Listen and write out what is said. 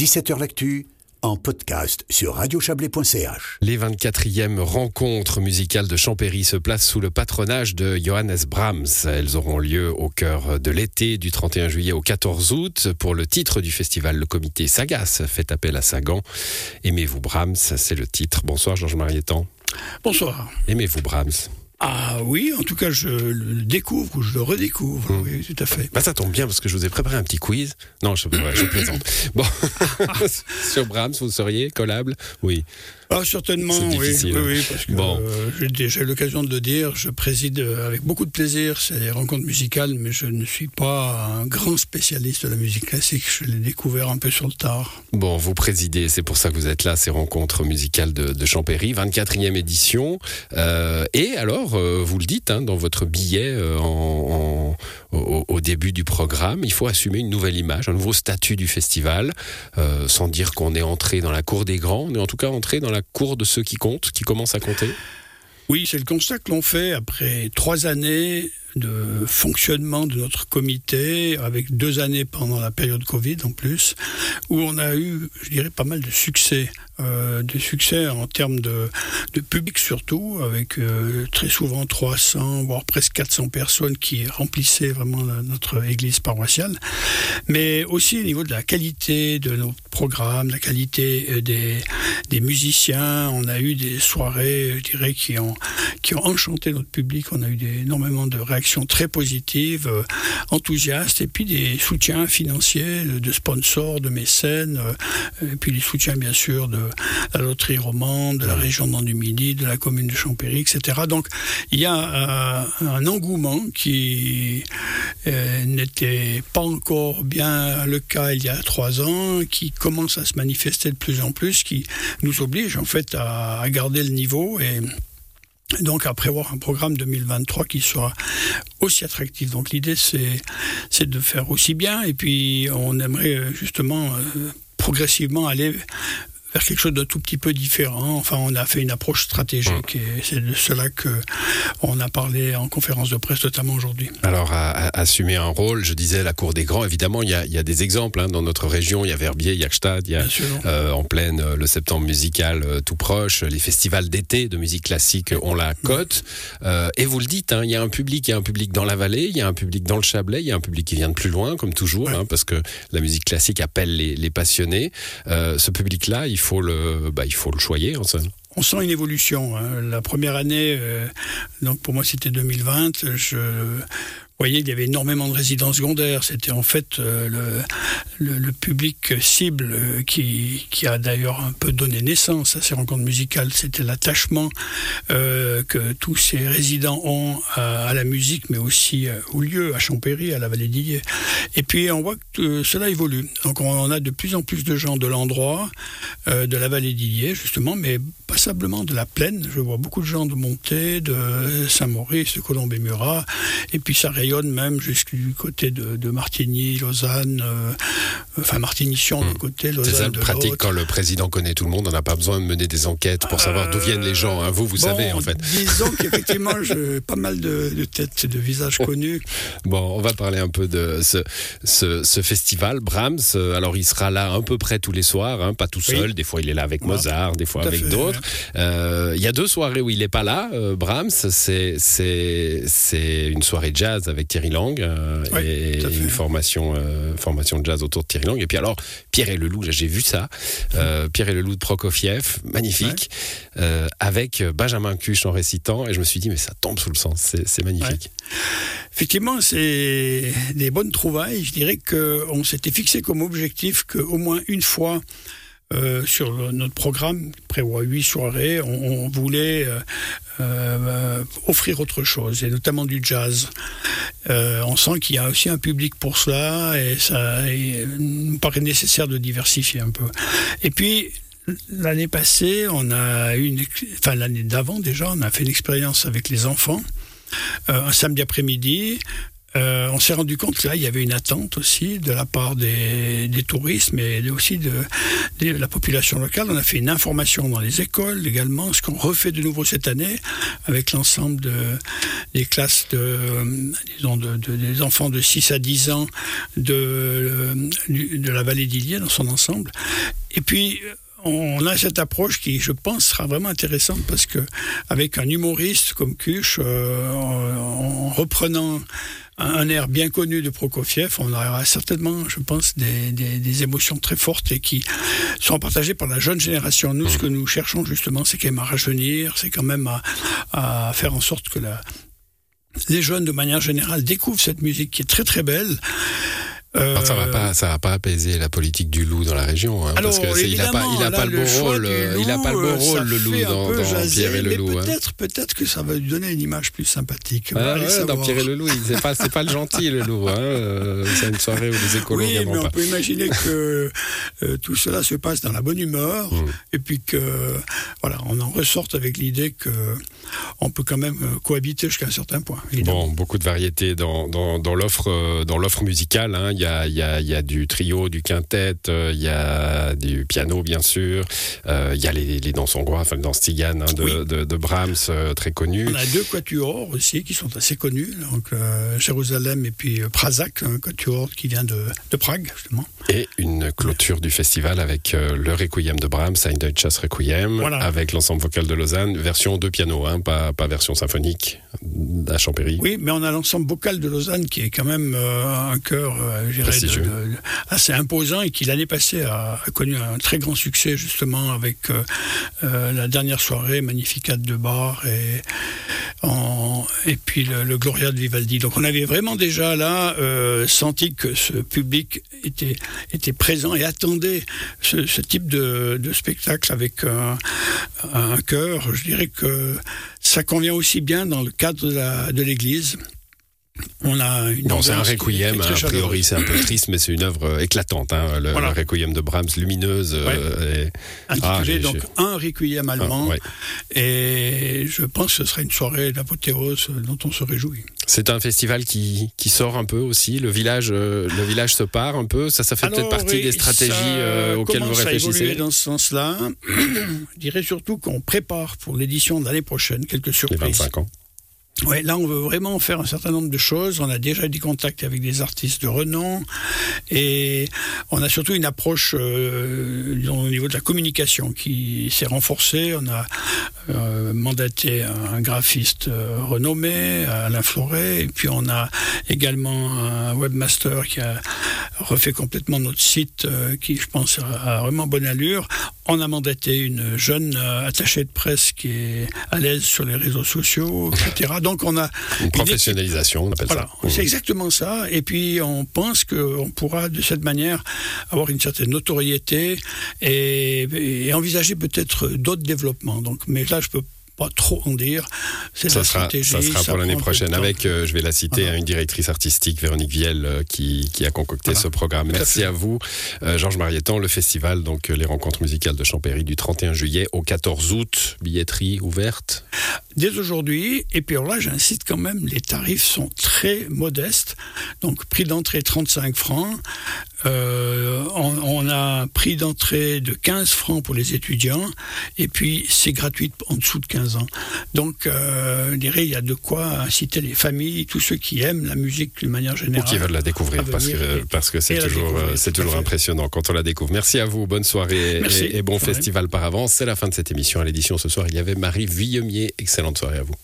17h L'actu en podcast sur radiochablais.ch. Les 24e rencontres musicales de Champéry se placent sous le patronage de Johannes Brahms. Elles auront lieu au cœur de l'été du 31 juillet au 14 août. Pour le titre du festival, le comité Sagas fait appel à Sagan. Aimez-vous Brahms? C'est le titre. Bonsoir Georges Marietan. Bonsoir. Aimez-vous Brahms? Ah oui, en tout cas, je le découvre ou je le redécouvre. Hmm. Oui, tout à fait. Bah, ça tombe bien parce que je vous ai préparé un petit quiz. Non, je, je plaisante. Bon, sur Brahms, vous seriez collable? Oui. Ah, certainement, oui, oui, hein. oui, parce que bon. Euh, j'ai l'occasion de le dire, je préside euh, avec beaucoup de plaisir ces rencontres musicales, mais je ne suis pas un grand spécialiste de la musique classique, je l'ai découvert un peu sur le tard. Bon, vous présidez, c'est pour ça que vous êtes là, ces rencontres musicales de, de Champéry, 24e édition, euh, et alors, euh, vous le dites hein, dans votre billet en, au, début du programme, il faut assumer une nouvelle image, un nouveau statut du festival, sans dire qu'on est entré dans la cour des grands, on est en tout cas entré dans la cours de ceux qui comptent, qui commencent à compter? Oui, c'est le constat que l'on fait après trois années de fonctionnement de notre comité, avec deux années pendant la période Covid en plus, où on a eu, je dirais, pas mal de succès. Euh, de succès en termes de, de public surtout, avec euh, très souvent 300, voire presque 400 personnes qui remplissaient vraiment notre église paroissiale, mais aussi au niveau de la qualité de nos programmes, la qualité euh, des, des musiciens. On a eu des soirées, je dirais, qui ont, qui ont enchanté notre public. On a eu des, énormément de réactions très positive, euh, enthousiaste, et puis des soutiens financiers de sponsors, de mécènes, euh, et puis les soutiens bien sûr de la loterie romande, de la région du Midi, de la commune de Champéry, etc. Donc il y a euh, un engouement qui n'était pas encore bien le cas il y a trois ans, qui commence à se manifester de plus en plus, qui nous oblige en fait à, garder le niveau et donc à prévoir un programme 2023 qui soit aussi attractif. Donc l'idée c'est c'est de faire aussi bien et puis on aimerait euh, justement euh, progressivement aller vers quelque chose de tout petit peu différent. Enfin, on a fait une approche stratégique et c'est de cela que on a parlé en conférence de presse, notamment aujourd'hui. Alors, à, à, assumer un rôle, je disais la cour des grands. Évidemment, il y a, il y a des exemples hein, dans notre région. Il y a Verbier, il y a Gstaad, il y a euh, en pleine euh, le septembre musical euh, tout proche. Les festivals d'été de musique classique ont la cote. Euh, et vous le dites, hein, il y a un public, il y a un public dans la vallée, il y a un public dans le Chablais, il y a un public qui vient de plus loin, comme toujours, ouais. hein, parce que la musique classique appelle les, les passionnés. Ce public-là, il faut le, bah, il faut le choyer en somme. On sent une évolution. Hein. La première année, euh, donc pour moi c'était 2020, je voyez, il y avait énormément de résidences secondaires. C'était en fait euh, le, public cible euh, qui, a d'ailleurs un peu donné naissance à ces rencontres musicales. C'était l'attachement euh, que tous ces résidents ont à, la musique, mais aussi au lieu, à Champéry, à la vallée d'Illier. Et puis on voit que cela évolue. Donc on a de plus en plus de gens de l'endroit, de la vallée d'Illier justement, mais passablement de la plaine. Je vois beaucoup de gens de Montée, de Saint-Maurice, de Colombey-Murat, et puis ça rayonne même jusqu'au côté de, de, Martigny, Lausanne, euh, enfin Martigny-Sion, mmh. côté Lausanne. C'est ça le pratique quand le président connaît tout le monde, on n'a pas besoin de mener des enquêtes pour savoir d'où viennent les gens. Hein. Vous, vous bon, savez en fait. Disons qu'effectivement, j'ai pas mal de, de têtes, de visages connus. Bon, on va parler un peu de ce, ce, ce, festival Brahms. Alors, il sera là à peu près tous les soirs, hein, pas tout seul. Oui. Des fois, il est là avec Mozart, des fois avec d'autres. Euh, il y a deux soirées où il n'est pas là. Euh, Brahms, c'est une soirée jazz avec avec Thierry Lang euh, oui, et une formation, euh, formation de jazz autour de Thierry Lang. Et puis alors, Pierre et Leloup, j'ai vu ça. Euh, Pierre et Leloup de Prokofiev, magnifique, ouais. Avec Benjamin Cuche en récitant. Et je me suis dit, mais ça tombe sous le sens, c'est magnifique. Ouais. Effectivement, c'est des bonnes trouvailles. Je dirais qu'on s'était fixé comme objectif qu'au moins une fois, euh, sur notre programme prévoit huit soirées. On, on voulait euh, euh, offrir autre chose, et notamment du jazz. Euh, on sent qu'il y a aussi un public pour cela, et ça il nous paraît nécessaire de diversifier un peu. Et puis, l'année passée, on a eu une, enfin l'année d'avant déjà, on a fait une expérience avec les enfants. Euh, un samedi après-midi, euh, on s'est rendu compte que là, il y avait une attente aussi de la part des, des touristes, mais aussi de, de, la population locale. On a fait une information dans les écoles également, ce qu'on refait de nouveau cette année avec l'ensemble de, des classes de, disons de, de, des enfants de 6 à 10 ans de, de la vallée d'Illier dans son ensemble. Et puis, on a cette approche qui, je pense, sera vraiment intéressante parce que avec un humoriste comme Kuch, euh, en, reprenant un air bien connu de Prokofiev, on aura certainement, je pense, des, des, des, émotions très fortes et qui seront partagées par la jeune génération. Nous, ce que nous cherchons justement, c'est quand même à rajeunir, c'est quand même à, à, faire en sorte que la, les jeunes, de manière générale, découvrent cette musique qui est très très belle. Euh... ça va pas, ça va pas apaiser la politique du loup dans la région, hein, Alors, parce que il a pas, il a là, pas le, le bon rôle, loup, il a pas le bon rôle le loup dans, dans jaser, Pierre et le loup. Peut-être, hein. peut-être que ça va lui donner une image plus sympathique. Ah, ouais, dans Pierre et le loup, c'est pas, c'est pas le gentil le loup. Hein. Euh, c'est une soirée où les écolos Oui, mais on pas. peut imaginer que euh, tout cela se passe dans la bonne humeur, mmh. et puis que voilà, on en ressorte avec l'idée que on peut quand même cohabiter jusqu'à un certain point. Évidemment. Bon, beaucoup de variétés dans, dans, dans l'offre, dans l'offre musicale. Hein. Il y a, il y a, il y a du trio, du quintet, euh, il y a du piano bien sûr, euh, il y a les, les danses hongroises, enfin les danses hein, de, oui. de, de, Brahms euh, très connues. On a deux quatuors aussi qui sont assez connus, donc euh, Jérusalem et puis Prazak, un quatuor qui vient de, de, Prague justement. Et une clôture du festival avec le Requiem de Brahms, Ein Deutsches Requiem, voilà. avec l'ensemble vocal de Lausanne, version de piano, hein, pas, pas version symphonique à Champéry. Oui, mais on a l'ensemble vocal de Lausanne qui est quand même un chœur, je dirais, de, de, assez imposant et qui l'année passée a, a, connu un très grand succès justement avec euh, euh, la dernière soirée Magnificat de Bar et, et puis le, Gloria de Vivaldi. Donc on avait vraiment déjà là euh, senti que ce public était, était présent et attendait ce, type de, spectacle avec un, un chœur. Je dirais que ça convient aussi bien dans le cadre de l'Église. On a une bon, c'est un requiem, a priori c'est un peu triste, mais c'est une œuvre éclatante, hein, le, voilà. le, requiem de Brahms, lumineuse. Ouais. Euh, et... Intitulé ah, donc un requiem allemand, ah, ouais. et je pense que ce sera une soirée d'apothéose dont on se réjouit. C'est un festival qui, qui, sort un peu aussi, le village, euh, le village se part un peu, ça, ça fait peut-être partie oui, des stratégies euh, auxquelles vous réfléchissez. dans ce sens-là, je dirais surtout qu'on prépare pour l'édition de l'année prochaine quelques surprises. Les 25 ans. Oui, là, on veut vraiment faire un certain nombre de choses. On a déjà des contacts avec des artistes de renom et on a surtout une approche euh, disons, au niveau de la communication qui s'est renforcée. On a euh, mandaté un graphiste euh, renommé, Alain Floret, et puis on a également un webmaster qui a refait complètement notre site, euh, qui, je pense, a vraiment bonne allure. On a mandaté une jeune attachée de presse qui est à l'aise sur les réseaux sociaux, etc. Donc on a une professionnalisation, on appelle voilà, ça. C'est exactement ça. Et puis on pense qu'on pourra de cette manière avoir une certaine notoriété et, et envisager peut-être d'autres développements. Donc, mais là, je peux pas trop en dire. C'est ça, la sera, stratégie. ça sera pour l'année prochaine. Avec, euh, je vais la citer, Voilà. une directrice artistique, Véronique Viel, euh, qui, qui a concocté Voilà. ce programme. Tout Merci à, vous, euh, Georges Marietan. Le festival, donc les rencontres musicales de Champéry du 31 juillet au 14 août. Billetterie ouverte. Dès aujourd'hui, et puis alors là, j'insiste quand même, les tarifs sont très modestes. Donc, prix d'entrée 35 francs. Euh, on, on a un prix d'entrée de 15 francs pour les étudiants. Et puis, c'est gratuit en dessous de 15 ans. Donc, euh, je dirais, il y a de quoi inciter les familles, tous ceux qui aiment la musique d'une manière Ou générale. qui veulent la découvrir parce que parce que c'est toujours euh, c'est toujours impressionnant quand on la découvre. Merci à vous, bonne soirée Merci. et, et bon festival par avance. C'est la fin de cette émission. À l'édition ce soir, il y avait Marie Villemier. Excellente soirée à vous.